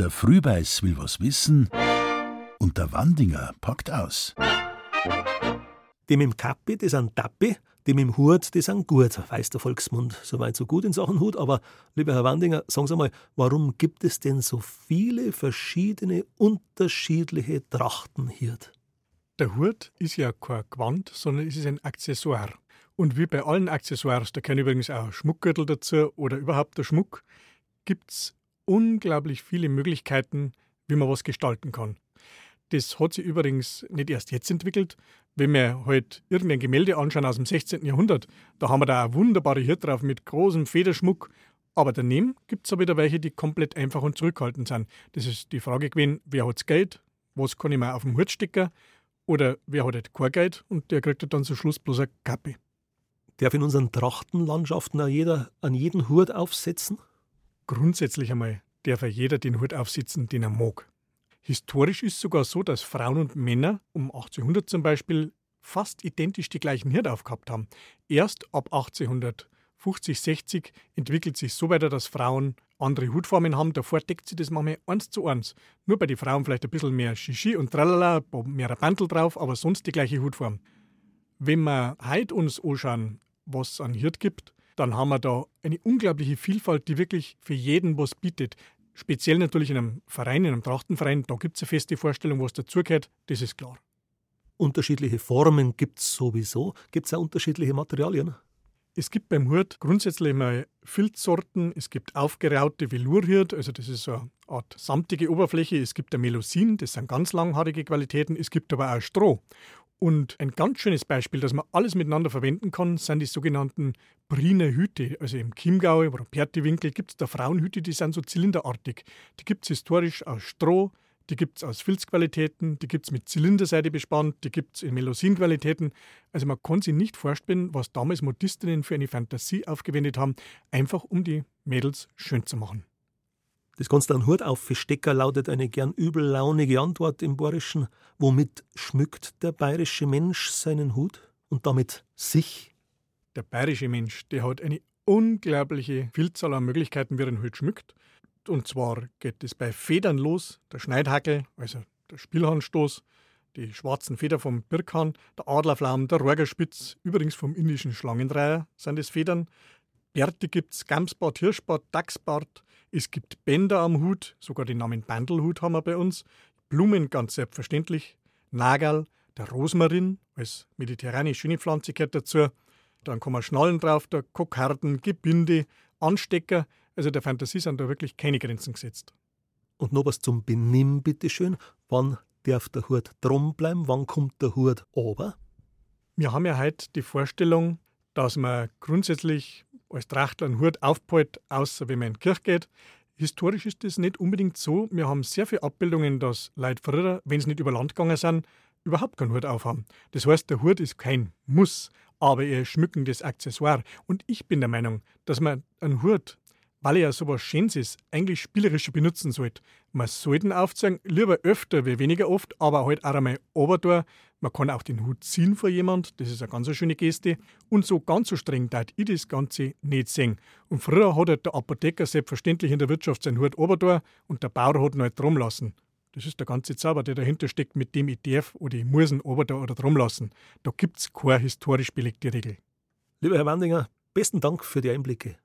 Der Frühbeiß will was wissen und der Wandinger packt aus. Dem Kappi, die sind Tappi, dem Hut, die sind gut, weiß der Volksmund. Soweit so gut in Sachen Hut. Aber, lieber Herr Wandinger, sagen Sie mal, warum gibt es denn so viele verschiedene, unterschiedliche Trachten hier? Der Hut ist ja kein Gewand, sondern es ist ein Accessoire. Und wie bei allen Accessoires, da können übrigens auch Schmuckgürtel dazu oder überhaupt der Schmuck, gibt es unglaublich viele Möglichkeiten, wie man was gestalten kann. Das hat sich übrigens nicht erst jetzt entwickelt. Wenn wir halt irgendein Gemälde anschauen aus dem 16. Jahrhundert, da haben wir da eine wunderbare Hirte drauf mit großem Federschmuck. Aber daneben gibt es auch wieder welche, die komplett einfach und zurückhaltend sind. Das ist die Frage gewesen, wer hat's Geld, was kann ich mir auf dem Hut stecken oder wer hat halt kein Geld und der kriegt halt dann zum Schluss bloß eine Kappe. Darf in unseren Trachtenlandschaften auch jeder an jeden Hut aufsetzen? Grundsätzlich einmal darf jeder den Hut aufsetzen, den er mag. Historisch ist sogar so, dass Frauen und Männer um 1800 zum Beispiel fast identisch die gleichen Hirte aufgehabt haben. Erst ab 1850, 60 entwickelt sich so weiter, dass Frauen andere Hutformen haben. Davor deckt sich das manchmal eins zu eins. Nur bei den Frauen vielleicht ein bisschen mehr Shishi und Tralala, mehr Bandel drauf, aber sonst die gleiche Hutform. Wenn wir heute uns anschauen, was es an Hirt gibt, dann haben wir da eine unglaubliche Vielfalt, die wirklich für jeden was bietet. Speziell natürlich in einem Verein, in einem Trachtenverein, da gibt es eine feste Vorstellung, was dazugehört, das ist klar. Unterschiedliche Formen gibt es sowieso. Gibt es auch unterschiedliche Materialien? Es gibt beim Hut grundsätzlich mal Filzsorten, es gibt aufgeraute Velurhirt, also das ist so eine Art samtige Oberfläche, es gibt der Melusin, das sind ganz langhaarige Qualitäten, es gibt aber auch Stroh. Und ein ganz schönes Beispiel, dass man alles miteinander verwenden kann, sind die sogenannten Briner Hüte. Also im Chiemgau oder Pertiwinkel gibt es da Frauenhüte, die sind so zylinderartig. Die gibt es historisch aus Stroh, die gibt es aus Filzqualitäten, die gibt es mit Zylinderseite bespannt, die gibt es in Melosinqualitäten. Also man kann sich nicht vorstellen, was damals Modistinnen für eine Fantasie aufgewendet haben, einfach um die Mädels schön zu machen. Das kannst du einen Hut aufstecken, lautet eine gern übellaunige Antwort im Bayerischen. Womit schmückt der bayerische Mensch seinen Hut und damit sich? Der bayerische Mensch, der hat eine unglaubliche Vielzahl an Möglichkeiten, wie er den Hut schmückt. Und zwar geht es bei Federn los, der Schneidhackel, also der Spielhandstoß, die schwarzen Feder vom Birkhahn, der Adlerflaum, der Rogerspitz, übrigens vom indischen Schlangendreier sind es Federn. Bärte gibt es, Gamsbart, Hirschbart, Dachsbart, es gibt Bänder am Hut, sogar den Namen Bandelhut haben wir bei uns. Blumen ganz selbstverständlich. Nagel, der Rosmarin als mediterrane schöne Pflanze gehört dazu. Dann kommen Schnallen drauf, der Kokarden, Gebinde, Anstecker. Also der Fantasie sind da wirklich keine Grenzen gesetzt. Und noch was zum Benimm, bitteschön. Wann darf der Hut drum bleiben? Wann kommt der Hut ober? Wir haben ja heute die Vorstellung, dass man grundsätzlich als Trachtler einen Hut aufpalt, außer wenn man in die Kirche geht. Historisch ist das nicht unbedingt so. Wir haben sehr viele Abbildungen, dass Leute früher, wenn sie nicht über Land gegangen sind, überhaupt keinen Hut aufhaben. Das heißt, der Hut ist kein Muss, aber er ist schmückendes Accessoire. Und ich bin der Meinung, dass man einen Hut weil er ja sowas Schönes ist, eigentlich spielerischer benutzen sollte. Man sollte ihn aufzeigen, lieber öfter wie weniger oft, aber halt auch einmal runter Man kann auch den Hut ziehen vor jemand, das ist eine ganz schöne Geste. Und so ganz so streng darf ich das Ganze nicht sehen. Und früher hat halt der Apotheker selbstverständlich in der Wirtschaft seinen Hut runter und der Bauer hat ihn halt drum lassen. Das ist der ganze Zauber, der dahinter steckt, mit dem ich darf oder ich muss ihn runter oder drum lassen. Da gibt es keine historisch belegte Regel. Lieber Herr Wandinger, besten Dank für die Einblicke.